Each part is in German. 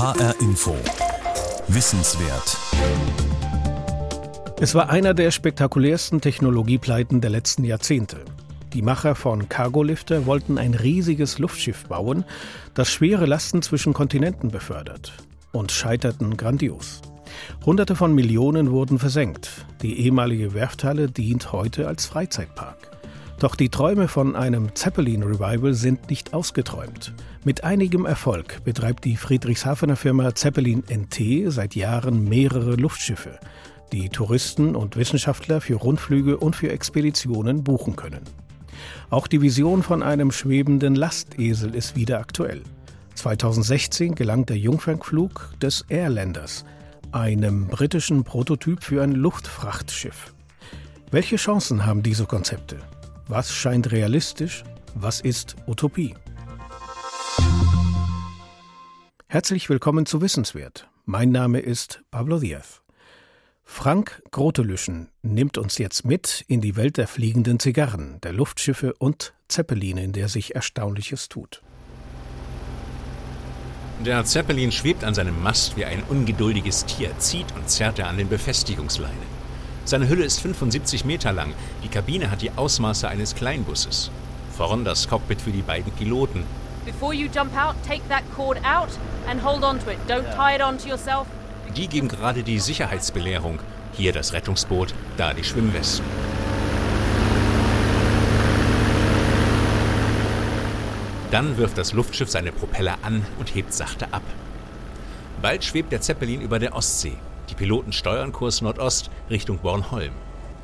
HR Info. Wissenswert. Es war einer der spektakulärsten Technologiepleiten der letzten Jahrzehnte. Die Macher von Cargolifter wollten ein riesiges Luftschiff bauen, das schwere Lasten zwischen Kontinenten befördert und scheiterten grandios. Hunderte von Millionen wurden versenkt. Die ehemalige Werfthalle dient heute als Freizeitpark. Doch die Träume von einem Zeppelin-Revival sind nicht ausgeträumt. Mit einigem Erfolg betreibt die Friedrichshafener Firma Zeppelin NT seit Jahren mehrere Luftschiffe, die Touristen und Wissenschaftler für Rundflüge und für Expeditionen buchen können. Auch die Vision von einem schwebenden Lastesel ist wieder aktuell. 2016 gelang der Jungfernflug des Airlanders, einem britischen Prototyp für ein Luftfrachtschiff. Welche Chancen haben diese Konzepte? Was scheint realistisch? Was ist Utopie? Herzlich willkommen zu Wissenswert. Mein Name ist Pablo Diaz. Frank Grotelüschen nimmt uns jetzt mit in die Welt der fliegenden Zigarren, der Luftschiffe und Zeppeline, in der sich Erstaunliches tut. Der Zeppelin schwebt an seinem Mast wie ein ungeduldiges Tier, zieht und zerrt er an den Befestigungsleinen. Seine Hülle ist 75 Meter lang. Die Kabine hat die Ausmaße eines Kleinbusses. Vorn das Cockpit für die beiden Piloten. Die geben gerade die Sicherheitsbelehrung. Hier das Rettungsboot, da die Schwimmwesten. Dann wirft das Luftschiff seine Propeller an und hebt sachte ab. Bald schwebt der Zeppelin über der Ostsee. Die Piloten steuern Kurs Nordost Richtung Bornholm.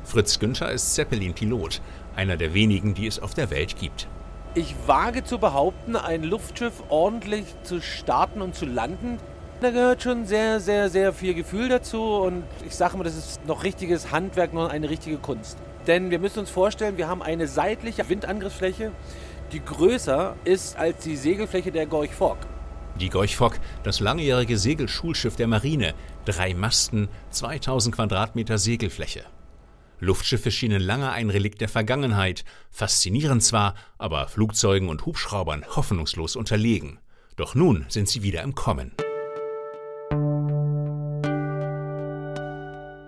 Fritz Günther ist Zeppelin-Pilot, einer der wenigen, die es auf der Welt gibt. Ich wage zu behaupten, ein Luftschiff ordentlich zu starten und zu landen, da gehört schon sehr, sehr, sehr viel Gefühl dazu und ich sage mal, das ist noch richtiges Handwerk, noch eine richtige Kunst. Denn wir müssen uns vorstellen, wir haben eine seitliche Windangriffsfläche, die größer ist als die Segelfläche der Gorch Fork. Die Gorch das langjährige Segelschulschiff der Marine, drei Masten, 2000 Quadratmeter Segelfläche. Luftschiffe schienen lange ein Relikt der Vergangenheit, faszinierend zwar, aber Flugzeugen und Hubschraubern hoffnungslos unterlegen. Doch nun sind sie wieder im Kommen.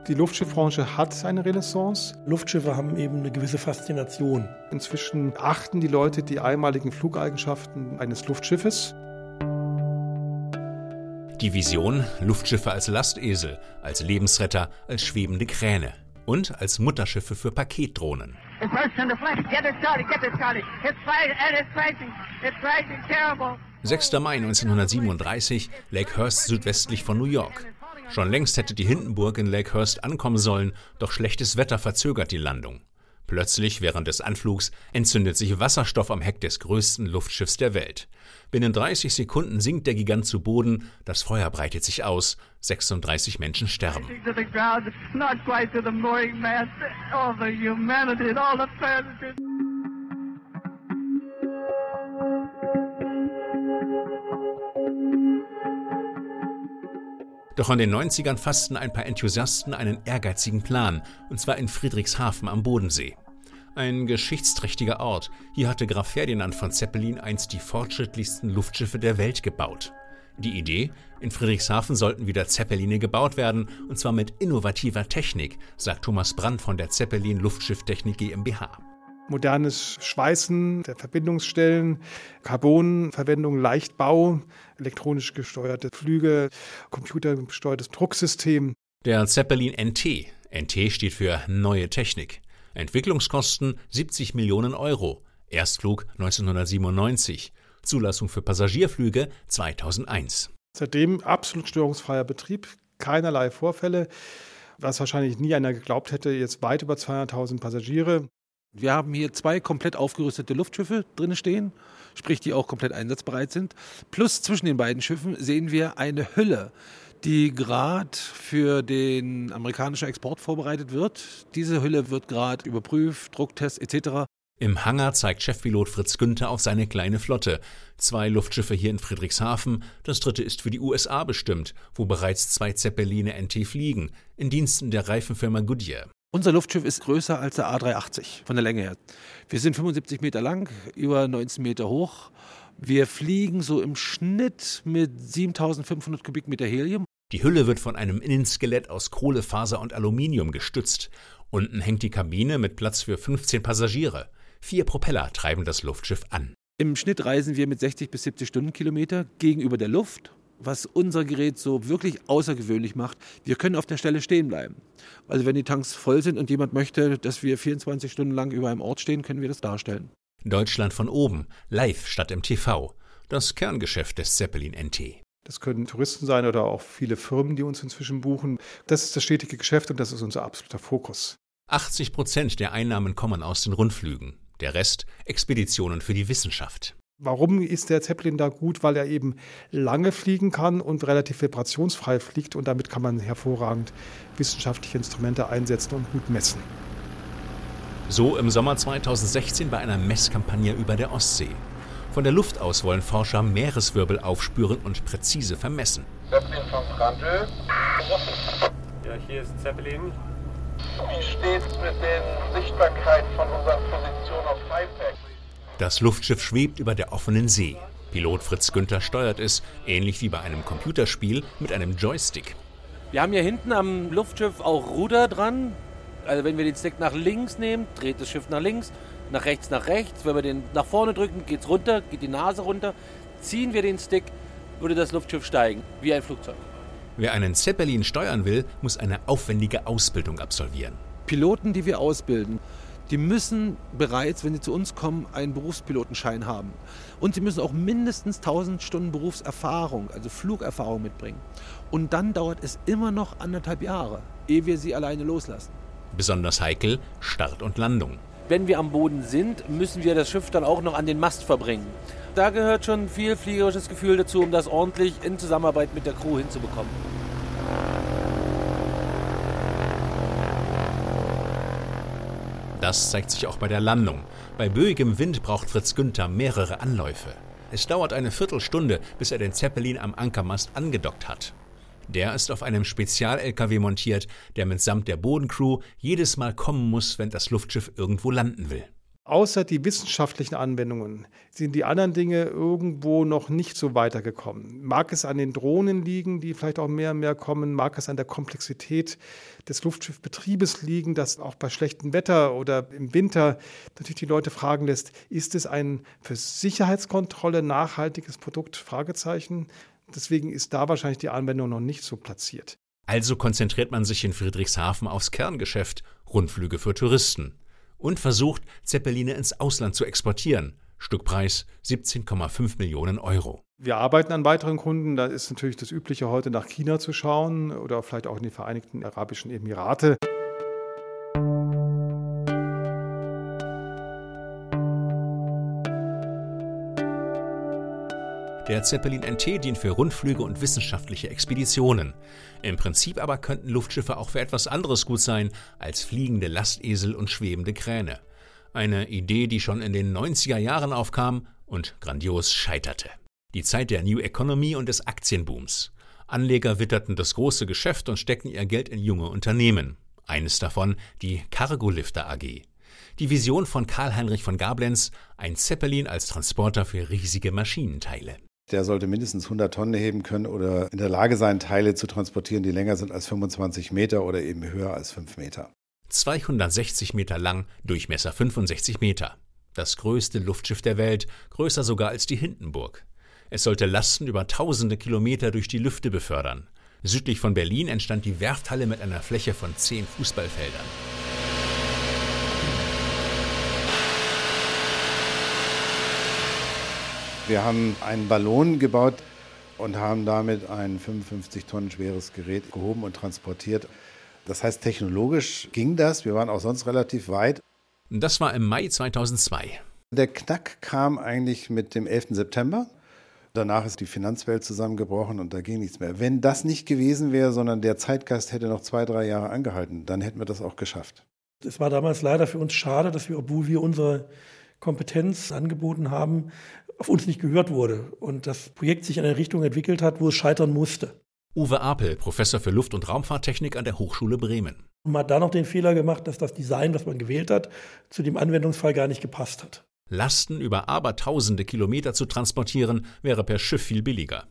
Die Luftschiffbranche hat eine Renaissance. Luftschiffe haben eben eine gewisse Faszination. Inzwischen achten die Leute die einmaligen Flugeigenschaften eines Luftschiffes. Die Vision Luftschiffe als Lastesel, als Lebensretter, als schwebende Kräne und als Mutterschiffe für Paketdrohnen. 6. Mai 1937, Lakehurst südwestlich von New York. Schon längst hätte die Hindenburg in Lakehurst ankommen sollen, doch schlechtes Wetter verzögert die Landung. Plötzlich, während des Anflugs, entzündet sich Wasserstoff am Heck des größten Luftschiffs der Welt. Binnen 30 Sekunden sinkt der Gigant zu Boden, das Feuer breitet sich aus, 36 Menschen sterben. Doch in den 90ern fassten ein paar Enthusiasten einen ehrgeizigen Plan, und zwar in Friedrichshafen am Bodensee. Ein geschichtsträchtiger Ort. Hier hatte Graf Ferdinand von Zeppelin einst die fortschrittlichsten Luftschiffe der Welt gebaut. Die Idee, in Friedrichshafen sollten wieder Zeppeline gebaut werden, und zwar mit innovativer Technik, sagt Thomas Brandt von der Zeppelin Luftschiffttechnik GmbH modernes Schweißen der Verbindungsstellen, Carbonverwendung, Leichtbau, elektronisch gesteuerte Flüge, computergesteuertes Drucksystem. Der Zeppelin NT. NT steht für neue Technik. Entwicklungskosten 70 Millionen Euro. Erstflug 1997. Zulassung für Passagierflüge 2001. Seitdem absolut störungsfreier Betrieb, keinerlei Vorfälle, was wahrscheinlich nie einer geglaubt hätte, jetzt weit über 200.000 Passagiere. Wir haben hier zwei komplett aufgerüstete Luftschiffe drin stehen, sprich die auch komplett einsatzbereit sind. Plus zwischen den beiden Schiffen sehen wir eine Hülle, die gerade für den amerikanischen Export vorbereitet wird. Diese Hülle wird gerade überprüft, Drucktest etc. Im Hangar zeigt Chefpilot Fritz Günther auf seine kleine Flotte. Zwei Luftschiffe hier in Friedrichshafen, das dritte ist für die USA bestimmt, wo bereits zwei Zeppeline NT fliegen, in Diensten der Reifenfirma Goodyear. Unser Luftschiff ist größer als der A380 von der Länge her. Wir sind 75 Meter lang, über 19 Meter hoch. Wir fliegen so im Schnitt mit 7500 Kubikmeter Helium. Die Hülle wird von einem Innenskelett aus Kohlefaser und Aluminium gestützt. Unten hängt die Kabine mit Platz für 15 Passagiere. Vier Propeller treiben das Luftschiff an. Im Schnitt reisen wir mit 60 bis 70 Stundenkilometer gegenüber der Luft, was unser Gerät so wirklich außergewöhnlich macht. Wir können auf der Stelle stehen bleiben. Also wenn die Tanks voll sind und jemand möchte, dass wir 24 Stunden lang über einem Ort stehen, können wir das darstellen. Deutschland von oben, live statt im TV. Das Kerngeschäft des Zeppelin NT. Das können Touristen sein oder auch viele Firmen, die uns inzwischen buchen. Das ist das stetige Geschäft und das ist unser absoluter Fokus. 80 Prozent der Einnahmen kommen aus den Rundflügen. Der Rest Expeditionen für die Wissenschaft. Warum ist der Zeppelin da gut? Weil er eben lange fliegen kann und relativ vibrationsfrei fliegt und damit kann man hervorragend wissenschaftliche Instrumente einsetzen und gut messen. So im Sommer 2016 bei einer Messkampagne über der Ostsee. Von der Luft aus wollen Forscher Meereswirbel aufspüren und präzise vermessen. Zeppelin von Brandl. Ja, hier ist Zeppelin. Wie steht's mit den Sichtbarkeit von unserer Position auf Fivepack? Das Luftschiff schwebt über der offenen See. Pilot Fritz Günther steuert es, ähnlich wie bei einem Computerspiel, mit einem Joystick. Wir haben hier hinten am Luftschiff auch Ruder dran. Also wenn wir den Stick nach links nehmen, dreht das Schiff nach links, nach rechts nach rechts. Wenn wir den nach vorne drücken, geht es runter, geht die Nase runter. Ziehen wir den Stick, würde das Luftschiff steigen, wie ein Flugzeug. Wer einen Zeppelin steuern will, muss eine aufwendige Ausbildung absolvieren. Piloten, die wir ausbilden, die müssen bereits, wenn sie zu uns kommen, einen Berufspilotenschein haben. Und sie müssen auch mindestens 1000 Stunden Berufserfahrung, also Flugerfahrung mitbringen. Und dann dauert es immer noch anderthalb Jahre, ehe wir sie alleine loslassen. Besonders heikel Start und Landung. Wenn wir am Boden sind, müssen wir das Schiff dann auch noch an den Mast verbringen. Da gehört schon viel fliegerisches Gefühl dazu, um das ordentlich in Zusammenarbeit mit der Crew hinzubekommen. Das zeigt sich auch bei der Landung. Bei böigem Wind braucht Fritz Günther mehrere Anläufe. Es dauert eine Viertelstunde, bis er den Zeppelin am Ankermast angedockt hat. Der ist auf einem Spezial-LKW montiert, der mitsamt der Bodencrew jedes Mal kommen muss, wenn das Luftschiff irgendwo landen will. Außer die wissenschaftlichen Anwendungen sind die anderen Dinge irgendwo noch nicht so weitergekommen. Mag es an den Drohnen liegen, die vielleicht auch mehr und mehr kommen, mag es an der Komplexität des Luftschiffbetriebes liegen, das auch bei schlechtem Wetter oder im Winter natürlich die Leute fragen lässt, ist es ein für Sicherheitskontrolle nachhaltiges Produkt? Fragezeichen. Deswegen ist da wahrscheinlich die Anwendung noch nicht so platziert. Also konzentriert man sich in Friedrichshafen aufs Kerngeschäft, Rundflüge für Touristen und versucht, Zeppeline ins Ausland zu exportieren. Stückpreis 17,5 Millionen Euro. Wir arbeiten an weiteren Kunden. Da ist natürlich das Übliche, heute nach China zu schauen oder vielleicht auch in die Vereinigten Arabischen Emirate. Der Zeppelin NT dient für Rundflüge und wissenschaftliche Expeditionen. Im Prinzip aber könnten Luftschiffe auch für etwas anderes gut sein als fliegende Lastesel und schwebende Kräne. Eine Idee, die schon in den 90er Jahren aufkam und grandios scheiterte. Die Zeit der New Economy und des Aktienbooms. Anleger witterten das große Geschäft und steckten ihr Geld in junge Unternehmen. Eines davon die Cargolifter AG. Die Vision von Karl-Heinrich von Gablenz, ein Zeppelin als Transporter für riesige Maschinenteile. Der sollte mindestens 100 Tonnen heben können oder in der Lage sein, Teile zu transportieren, die länger sind als 25 Meter oder eben höher als 5 Meter. 260 Meter lang, Durchmesser 65 Meter. Das größte Luftschiff der Welt, größer sogar als die Hindenburg. Es sollte Lasten über tausende Kilometer durch die Lüfte befördern. Südlich von Berlin entstand die Werfthalle mit einer Fläche von zehn Fußballfeldern. Wir haben einen Ballon gebaut und haben damit ein 55 Tonnen schweres Gerät gehoben und transportiert. Das heißt, technologisch ging das. Wir waren auch sonst relativ weit. Das war im Mai 2002. Der Knack kam eigentlich mit dem 11. September. Danach ist die Finanzwelt zusammengebrochen und da ging nichts mehr. Wenn das nicht gewesen wäre, sondern der Zeitgeist hätte noch zwei, drei Jahre angehalten, dann hätten wir das auch geschafft. Es war damals leider für uns schade, dass wir, obwohl wir unsere Kompetenz angeboten haben, auf uns nicht gehört wurde und das Projekt sich in eine Richtung entwickelt hat, wo es scheitern musste. Uwe Apel, Professor für Luft- und Raumfahrttechnik an der Hochschule Bremen. Und man hat da noch den Fehler gemacht, dass das Design, was man gewählt hat, zu dem Anwendungsfall gar nicht gepasst hat. Lasten über abertausende Kilometer zu transportieren, wäre per Schiff viel billiger.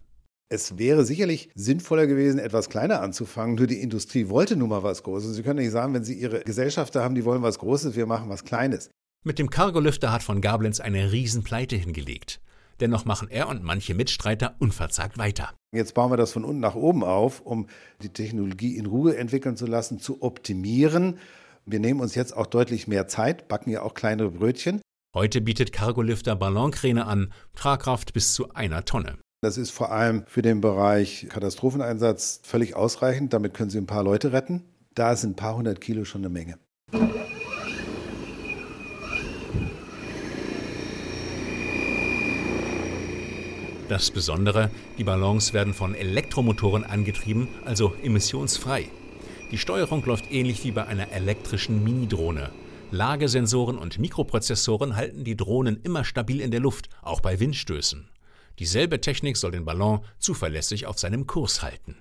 Es wäre sicherlich sinnvoller gewesen, etwas kleiner anzufangen. Nur die Industrie wollte nun mal was Großes. Sie können nicht sagen, wenn Sie Ihre Gesellschafter haben, die wollen was Großes, wir machen was Kleines. Mit dem Cargolüfter hat von Gablenz eine Riesenpleite hingelegt. Dennoch machen er und manche Mitstreiter unverzagt weiter. Jetzt bauen wir das von unten nach oben auf, um die Technologie in Ruhe entwickeln zu lassen, zu optimieren. Wir nehmen uns jetzt auch deutlich mehr Zeit, backen ja auch kleinere Brötchen. Heute bietet Cargolifter Ballonkräne an, Tragkraft bis zu einer Tonne. Das ist vor allem für den Bereich Katastropheneinsatz völlig ausreichend. Damit können Sie ein paar Leute retten. Da sind ein paar hundert Kilo schon eine Menge. Das Besondere, die Ballons werden von Elektromotoren angetrieben, also emissionsfrei. Die Steuerung läuft ähnlich wie bei einer elektrischen Minidrohne. Lagesensoren und Mikroprozessoren halten die Drohnen immer stabil in der Luft, auch bei Windstößen. Dieselbe Technik soll den Ballon zuverlässig auf seinem Kurs halten.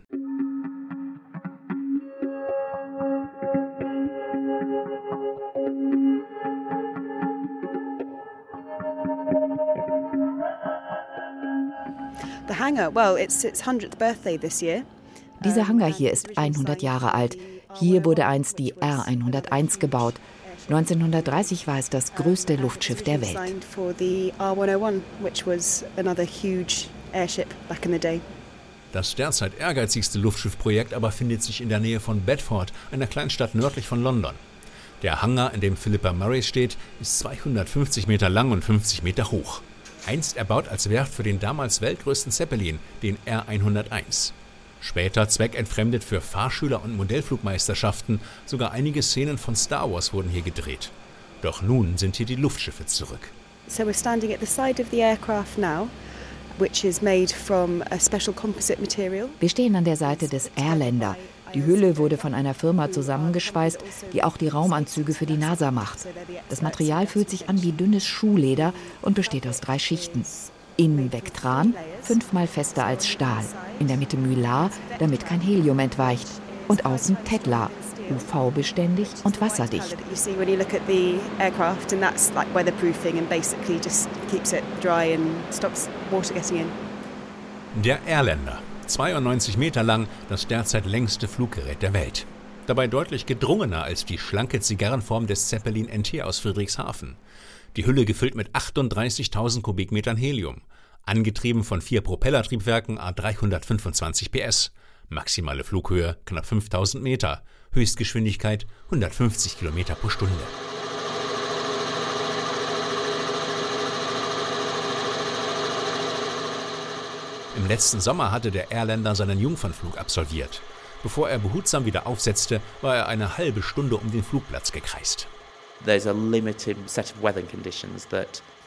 Dieser Hangar hier ist 100 Jahre alt. Hier wurde einst die R101 gebaut. 1930 war es das größte Luftschiff der Welt. Das derzeit ehrgeizigste Luftschiffprojekt aber findet sich in der Nähe von Bedford, einer Kleinstadt nördlich von London. Der Hangar, in dem Philippa Murray steht, ist 250 Meter lang und 50 Meter hoch einst erbaut als Werft für den damals weltgrößten Zeppelin, den R101. Später zweckentfremdet für Fahrschüler und Modellflugmeisterschaften, sogar einige Szenen von Star Wars wurden hier gedreht. Doch nun sind hier die Luftschiffe zurück. So we're standing at the side of the aircraft now. Wir stehen an der Seite des Airlander, die Hülle wurde von einer Firma zusammengeschweißt, die auch die Raumanzüge für die NASA macht. Das Material fühlt sich an wie dünnes Schuhleder und besteht aus drei Schichten. Innen Vectran, fünfmal fester als Stahl. In der Mitte Mylar, damit kein Helium entweicht. Und außen Tedlar, UV-beständig und wasserdicht. Der Airlander. 92 Meter lang, das derzeit längste Fluggerät der Welt. Dabei deutlich gedrungener als die schlanke Zigarrenform des Zeppelin NT aus Friedrichshafen. Die Hülle gefüllt mit 38.000 Kubikmetern Helium. Angetrieben von vier Propellertriebwerken A325 PS. Maximale Flughöhe knapp 5000 Meter. Höchstgeschwindigkeit 150 Kilometer pro Stunde. Im letzten Sommer hatte der Airlander seinen Jungfernflug absolviert. Bevor er behutsam wieder aufsetzte, war er eine halbe Stunde um den Flugplatz gekreist.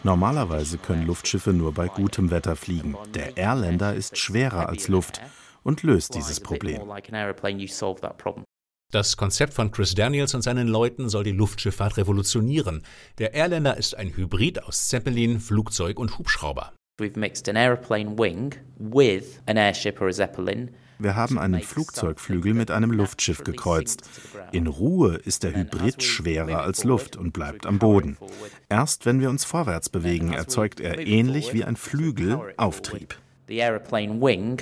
Normalerweise können Luftschiffe nur bei gutem Wetter fliegen. Der Airlander ist schwerer als Luft und löst dieses Problem. Das Konzept von Chris Daniels und seinen Leuten soll die Luftschifffahrt revolutionieren. Der Airlander ist ein Hybrid aus Zeppelin, Flugzeug und Hubschrauber. Wir haben einen Flugzeugflügel mit einem Luftschiff gekreuzt. In Ruhe ist der Hybrid schwerer als Luft und bleibt am Boden. Erst wenn wir uns vorwärts bewegen, erzeugt er ähnlich wie ein Flügel Auftrieb. The aeroplane wing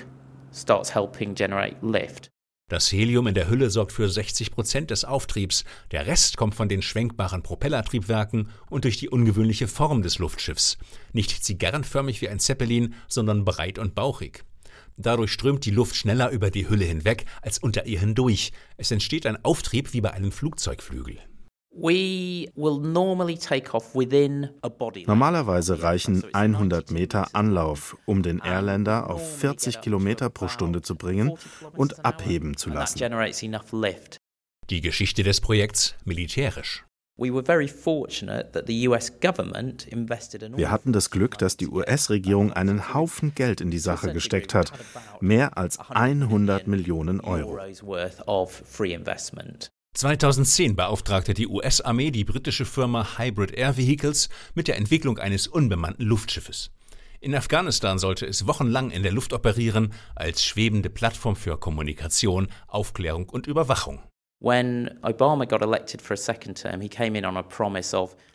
starts helping generate lift. Das Helium in der Hülle sorgt für 60 Prozent des Auftriebs. Der Rest kommt von den schwenkbaren Propellertriebwerken und durch die ungewöhnliche Form des Luftschiffs. Nicht zigarrenförmig wie ein Zeppelin, sondern breit und bauchig. Dadurch strömt die Luft schneller über die Hülle hinweg als unter ihr hindurch. Es entsteht ein Auftrieb wie bei einem Flugzeugflügel. Normalerweise reichen 100 Meter Anlauf, um den Airlander auf 40 Kilometer pro Stunde zu bringen und abheben zu lassen. Die Geschichte des Projekts militärisch. Wir hatten das Glück, dass die US-Regierung einen Haufen Geld in die Sache gesteckt hat. Mehr als 100 Millionen Euro. 2010 beauftragte die US-Armee die britische Firma Hybrid Air Vehicles mit der Entwicklung eines unbemannten Luftschiffes. In Afghanistan sollte es wochenlang in der Luft operieren, als schwebende Plattform für Kommunikation, Aufklärung und Überwachung.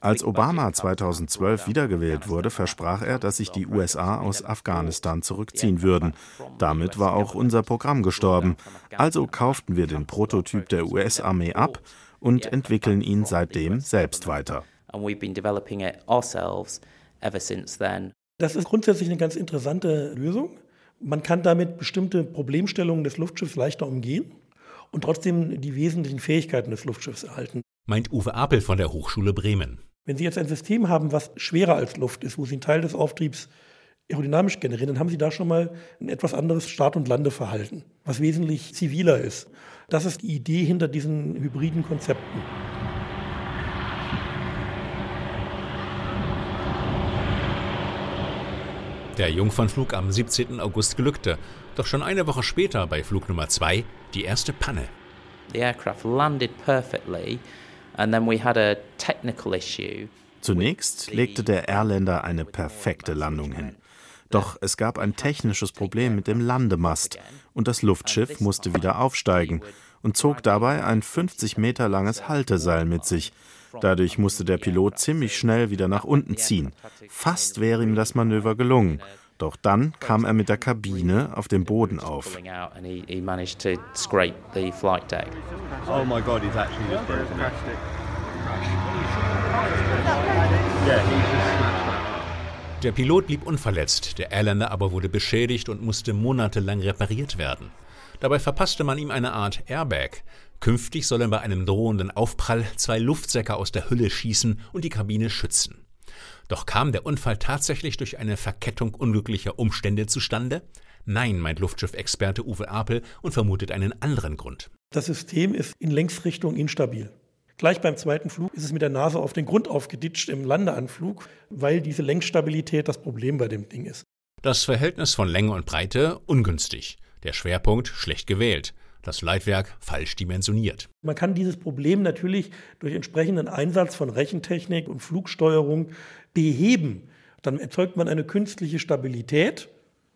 Als Obama 2012 wiedergewählt wurde, versprach er, dass sich die USA aus Afghanistan zurückziehen würden. Damit war auch unser Programm gestorben. Also kauften wir den Prototyp der US-Armee ab und entwickeln ihn seitdem selbst weiter. Das ist grundsätzlich eine ganz interessante Lösung. Man kann damit bestimmte Problemstellungen des Luftschiffs leichter umgehen und trotzdem die wesentlichen Fähigkeiten des Luftschiffs erhalten. Meint Uwe Apel von der Hochschule Bremen. Wenn Sie jetzt ein System haben, was schwerer als Luft ist, wo Sie einen Teil des Auftriebs aerodynamisch generieren, dann haben Sie da schon mal ein etwas anderes Start- und Landeverhalten, was wesentlich ziviler ist. Das ist die Idee hinter diesen hybriden Konzepten. Der Jungfernflug am 17. August glückte, doch schon eine Woche später bei Flug Nummer 2 die erste Panne. The aircraft landed perfectly and then we had a technical issue. Zunächst legte der Airlander eine perfekte Landung hin. Doch es gab ein technisches Problem mit dem Landemast und das Luftschiff musste wieder aufsteigen und zog dabei ein 50 Meter langes Halteseil mit sich. Dadurch musste der Pilot ziemlich schnell wieder nach unten ziehen. Fast wäre ihm das Manöver gelungen. Doch dann kam er mit der Kabine auf dem Boden auf. Oh my God, he's actually just broken it. Yeah, he's just der Pilot blieb unverletzt, der Airlander aber wurde beschädigt und musste monatelang repariert werden. Dabei verpasste man ihm eine Art Airbag. Künftig sollen bei einem drohenden Aufprall zwei Luftsäcke aus der Hülle schießen und die Kabine schützen. Doch kam der Unfall tatsächlich durch eine Verkettung unglücklicher Umstände zustande? Nein, meint Luftschiffexperte Uwe Apel und vermutet einen anderen Grund. Das System ist in Längsrichtung instabil. Gleich beim zweiten Flug ist es mit der Nase auf den Grund aufgeditscht im Landeanflug, weil diese Längsstabilität das Problem bei dem Ding ist. Das Verhältnis von Länge und Breite ungünstig, der Schwerpunkt schlecht gewählt, das Leitwerk falsch dimensioniert. Man kann dieses Problem natürlich durch entsprechenden Einsatz von Rechentechnik und Flugsteuerung beheben. Dann erzeugt man eine künstliche Stabilität.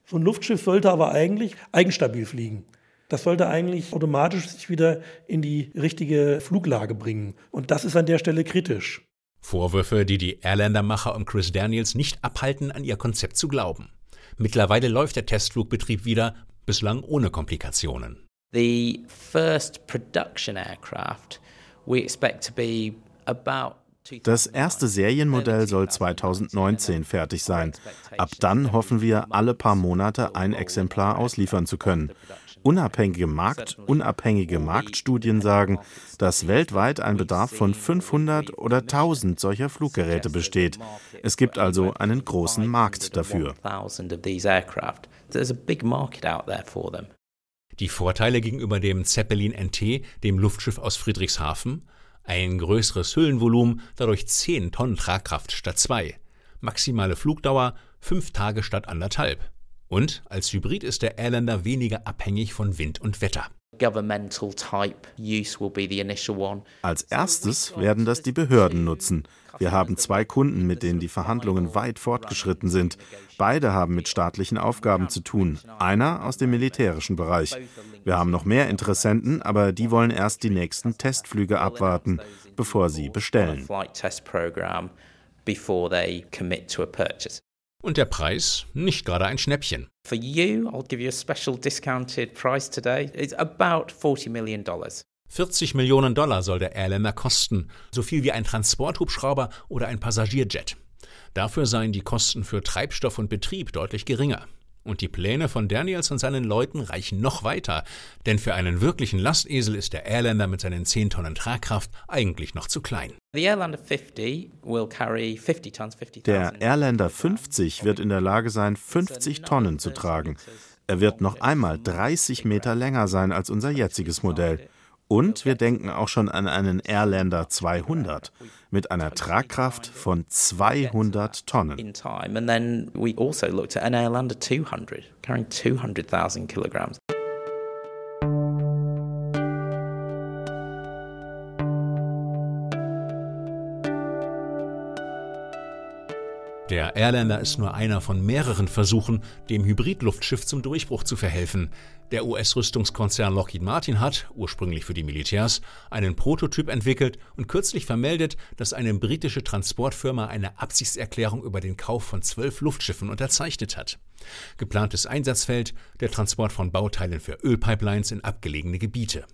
So ein Luftschiff sollte aber eigentlich eigenstabil fliegen. Das sollte eigentlich automatisch sich wieder in die richtige Fluglage bringen. Und das ist an der Stelle kritisch. Vorwürfe, die die Airlander-Macher um Chris Daniels nicht abhalten, an ihr Konzept zu glauben. Mittlerweile läuft der Testflugbetrieb wieder, bislang ohne Komplikationen. The first production aircraft we expect to be about das erste Serienmodell soll 2019 fertig sein. Ab dann hoffen wir, alle paar Monate ein Exemplar ausliefern zu können. Unabhängige, Markt, unabhängige Marktstudien sagen, dass weltweit ein Bedarf von 500 oder 1000 solcher Fluggeräte besteht. Es gibt also einen großen Markt dafür. Die Vorteile gegenüber dem Zeppelin NT, dem Luftschiff aus Friedrichshafen? Ein größeres Hüllenvolumen, dadurch 10 Tonnen Tragkraft statt 2. Maximale Flugdauer 5 Tage statt anderthalb. Und als Hybrid ist der Airlander weniger abhängig von Wind und Wetter. Als erstes werden das die Behörden nutzen. Wir haben zwei Kunden, mit denen die Verhandlungen weit fortgeschritten sind. Beide haben mit staatlichen Aufgaben zu tun. Einer aus dem militärischen Bereich. Wir haben noch mehr Interessenten, aber die wollen erst die nächsten Testflüge abwarten, bevor sie bestellen. Und der Preis nicht gerade ein Schnäppchen. For you, I'll give you a special discounted price today. It's about 40 million dollars. 40 Millionen Dollar soll der Airlander kosten, so viel wie ein Transporthubschrauber oder ein Passagierjet. Dafür seien die Kosten für Treibstoff und Betrieb deutlich geringer. Und die Pläne von Daniels und seinen Leuten reichen noch weiter, denn für einen wirklichen Lastesel ist der Airlander mit seinen 10 Tonnen Tragkraft eigentlich noch zu klein. Der Airlander 50 wird in der Lage sein, 50 Tonnen zu tragen. Er wird noch einmal 30 Meter länger sein als unser jetziges Modell. Und wir denken auch schon an einen Airlander 200 mit einer Tragkraft von 200 Tonnen. And then we also looked at an Airlander 200 carrying 200,000 kilograms. Der Airlander ist nur einer von mehreren Versuchen, dem Hybridluftschiff zum Durchbruch zu verhelfen. Der US-Rüstungskonzern Lockheed Martin hat, ursprünglich für die Militärs, einen Prototyp entwickelt und kürzlich vermeldet, dass eine britische Transportfirma eine Absichtserklärung über den Kauf von zwölf Luftschiffen unterzeichnet hat. Geplantes Einsatzfeld der Transport von Bauteilen für Ölpipelines in abgelegene Gebiete.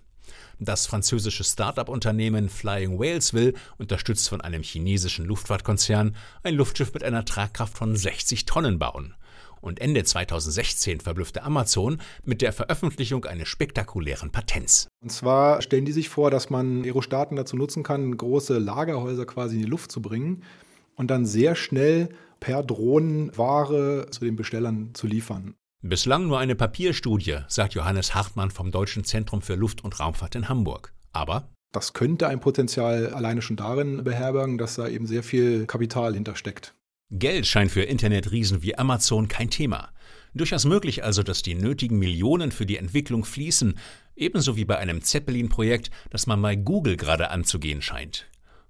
Das französische Start-up-Unternehmen Flying Whales will, unterstützt von einem chinesischen Luftfahrtkonzern, ein Luftschiff mit einer Tragkraft von 60 Tonnen bauen und Ende 2016 verblüffte Amazon mit der Veröffentlichung eines spektakulären Patents. Und zwar stellen die sich vor, dass man Aerostaten dazu nutzen kann, große Lagerhäuser quasi in die Luft zu bringen und dann sehr schnell per Drohnen Ware zu den Bestellern zu liefern. Bislang nur eine Papierstudie, sagt Johannes Hartmann vom Deutschen Zentrum für Luft- und Raumfahrt in Hamburg. Aber das könnte ein Potenzial alleine schon darin beherbergen, dass da eben sehr viel Kapital hintersteckt. Geld scheint für Internetriesen wie Amazon kein Thema. Durchaus möglich also, dass die nötigen Millionen für die Entwicklung fließen, ebenso wie bei einem Zeppelin-Projekt, das man bei Google gerade anzugehen scheint.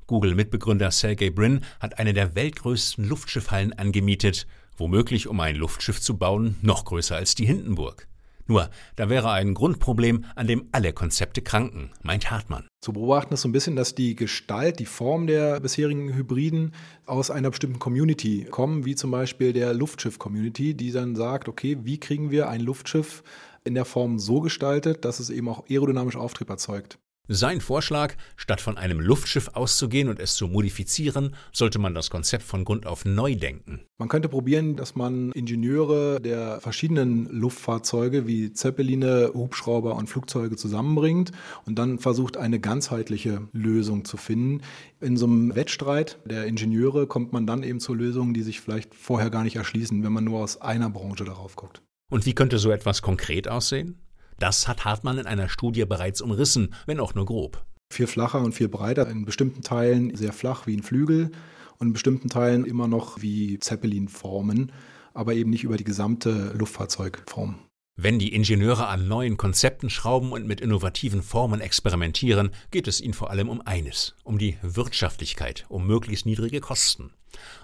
Google-Mitbegründer Sergey Brin hat eine der weltgrößten Luftschiffhallen angemietet, womöglich um ein Luftschiff zu bauen, noch größer als die Hindenburg. Nur, da wäre ein Grundproblem, an dem alle Konzepte kranken, meint Hartmann. Zu beobachten ist so ein bisschen, dass die Gestalt, die Form der bisherigen Hybriden aus einer bestimmten Community kommen, wie zum Beispiel der Luftschiff-Community, die dann sagt, okay, wie kriegen wir ein Luftschiff in der Form so gestaltet, dass es eben auch aerodynamisch Auftrieb erzeugt. Sein Vorschlag, statt von einem Luftschiff auszugehen und es zu modifizieren, sollte man das Konzept von Grund auf neu denken. Man könnte probieren, dass man Ingenieure der verschiedenen Luftfahrzeuge wie Zeppeline, Hubschrauber und Flugzeuge zusammenbringt und dann versucht, eine ganzheitliche Lösung zu finden. In so einem Wettstreit der Ingenieure kommt man dann eben zu Lösungen, die sich vielleicht vorher gar nicht erschließen, wenn man nur aus einer Branche darauf guckt. Und wie könnte so etwas konkret aussehen? Das hat Hartmann in einer Studie bereits umrissen, wenn auch nur grob. Viel flacher und viel breiter, in bestimmten Teilen sehr flach wie ein Flügel und in bestimmten Teilen immer noch wie Zeppelin-Formen, aber eben nicht über die gesamte Luftfahrzeugform. Wenn die Ingenieure an neuen Konzepten schrauben und mit innovativen Formen experimentieren, geht es ihnen vor allem um eines, um die Wirtschaftlichkeit, um möglichst niedrige Kosten.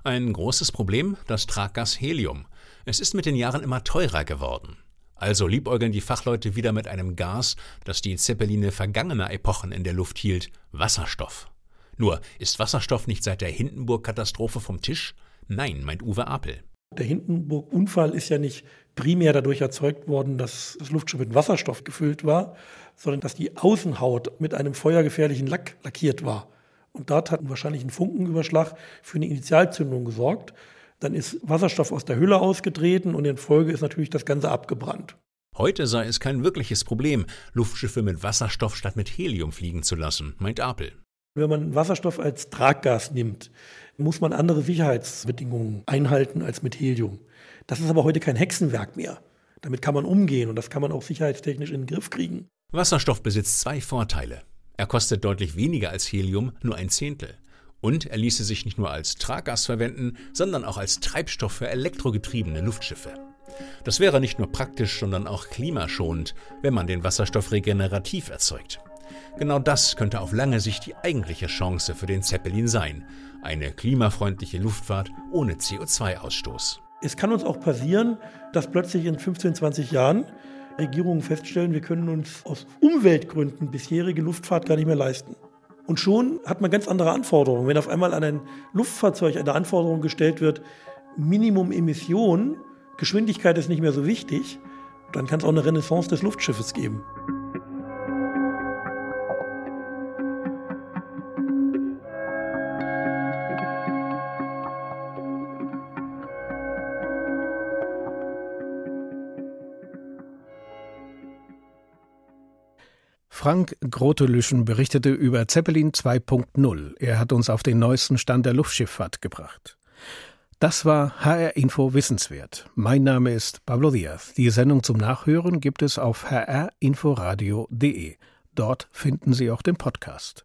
Ein großes Problem, das Traggas Helium. Es ist mit den Jahren immer teurer geworden. Also liebäugeln die Fachleute wieder mit einem Gas, das die Zeppeline vergangener Epochen in der Luft hielt, Wasserstoff. Nur, ist Wasserstoff nicht seit der Hindenburg-Katastrophe vom Tisch? Nein, meint Uwe Apel. Der Hindenburg-Unfall ist ja nicht primär dadurch erzeugt worden, dass das Luftschiff mit Wasserstoff gefüllt war, sondern dass die Außenhaut mit einem feuergefährlichen Lack lackiert war. Und dort hat wahrscheinlich ein Funkenüberschlag für eine Initialzündung gesorgt. Dann ist Wasserstoff aus der Hülle ausgetreten und in Folge ist natürlich das Ganze abgebrannt. Heute sei es kein wirkliches Problem, Luftschiffe mit Wasserstoff statt mit Helium fliegen zu lassen, meint Apel. Wenn man Wasserstoff als Traggas nimmt, muss man andere Sicherheitsbedingungen einhalten als mit Helium. Das ist aber heute kein Hexenwerk mehr. Damit kann man umgehen und das kann man auch sicherheitstechnisch in den Griff kriegen. Wasserstoff besitzt zwei Vorteile. Er kostet deutlich weniger als Helium, nur ein Zehntel. Und er ließe sich nicht nur als Traggas verwenden, sondern auch als Treibstoff für elektrogetriebene Luftschiffe. Das wäre nicht nur praktisch, sondern auch klimaschonend, wenn man den Wasserstoff regenerativ erzeugt. Genau das könnte auf lange Sicht die eigentliche Chance für den Zeppelin sein. Eine klimafreundliche Luftfahrt ohne CO2-Ausstoß. Es kann uns auch passieren, dass plötzlich in 15, 20 Jahren Regierungen feststellen, wir können uns aus Umweltgründen bisherige Luftfahrt gar nicht mehr leisten. Und schon hat man ganz andere Anforderungen. Wenn auf einmal an ein Luftfahrzeug eine Anforderung gestellt wird, Minimum Emissionen, Geschwindigkeit ist nicht mehr so wichtig, dann kann es auch eine Renaissance des Luftschiffes geben. Frank Grotelüschen berichtete über Zeppelin 2.0. Er hat uns auf den neuesten Stand der Luftschifffahrt gebracht. Das war HR Info Wissenswert. Mein Name ist Pablo Diaz. Die Sendung zum Nachhören gibt es auf hrinforadio.de. Dort finden Sie auch den Podcast.